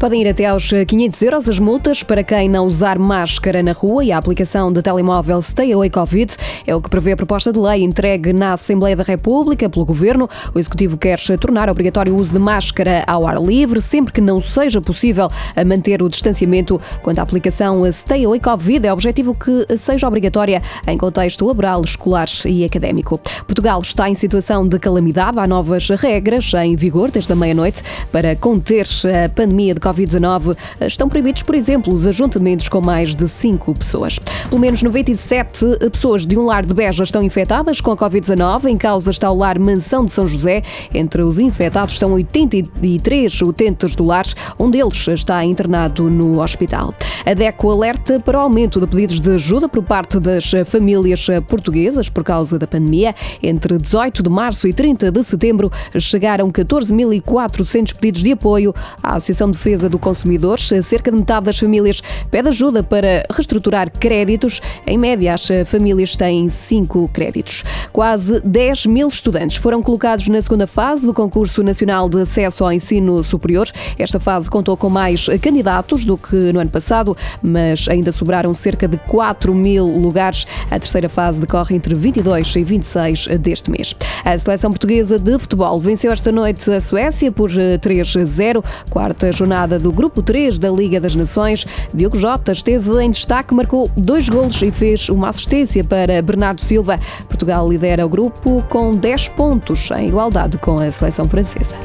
Podem ir até aos 500 euros as multas para quem não usar máscara na rua e a aplicação de telemóvel Stay Away Covid é o que prevê a proposta de lei entregue na Assembleia da República pelo Governo. O Executivo quer tornar obrigatório o uso de máscara ao ar livre, sempre que não seja possível manter o distanciamento. Quanto à aplicação Stay Away Covid, é objetivo que seja obrigatória em contexto laboral, escolar e académico. Portugal está em situação de calamidade. Há novas regras em vigor desde a meia-noite para conter a pandemia de Covid-19. Estão proibidos, por exemplo, os ajuntamentos com mais de 5 pessoas. Pelo menos 97 pessoas de um lar de Beja estão infectadas com a Covid-19. Em causa está o lar Mansão de São José. Entre os infectados estão 83 utentes do lar. Um deles está internado no hospital. A DECO alerta para o aumento de pedidos de ajuda por parte das famílias portuguesas por causa da pandemia. Entre 18 de março e 30 de setembro chegaram 14.400 pedidos de apoio à Associação de Defesa do Consumidor. Cerca de metade das famílias pede ajuda para reestruturar créditos. Em média, as famílias têm 5 créditos. Quase 10 mil estudantes foram colocados na segunda fase do Concurso Nacional de Acesso ao Ensino Superior. Esta fase contou com mais candidatos do que no ano passado, mas ainda sobraram cerca de 4 mil lugares. A terceira fase decorre entre 22 e 26 deste mês. A seleção portuguesa de futebol venceu esta noite a Suécia por 3-0, quarta jornada do Grupo 3 da Liga das Nações. Diogo Jota esteve em destaque, marcou dois golos e fez uma assistência para Bernardo Silva. Portugal lidera o grupo com 10 pontos, em igualdade com a seleção francesa.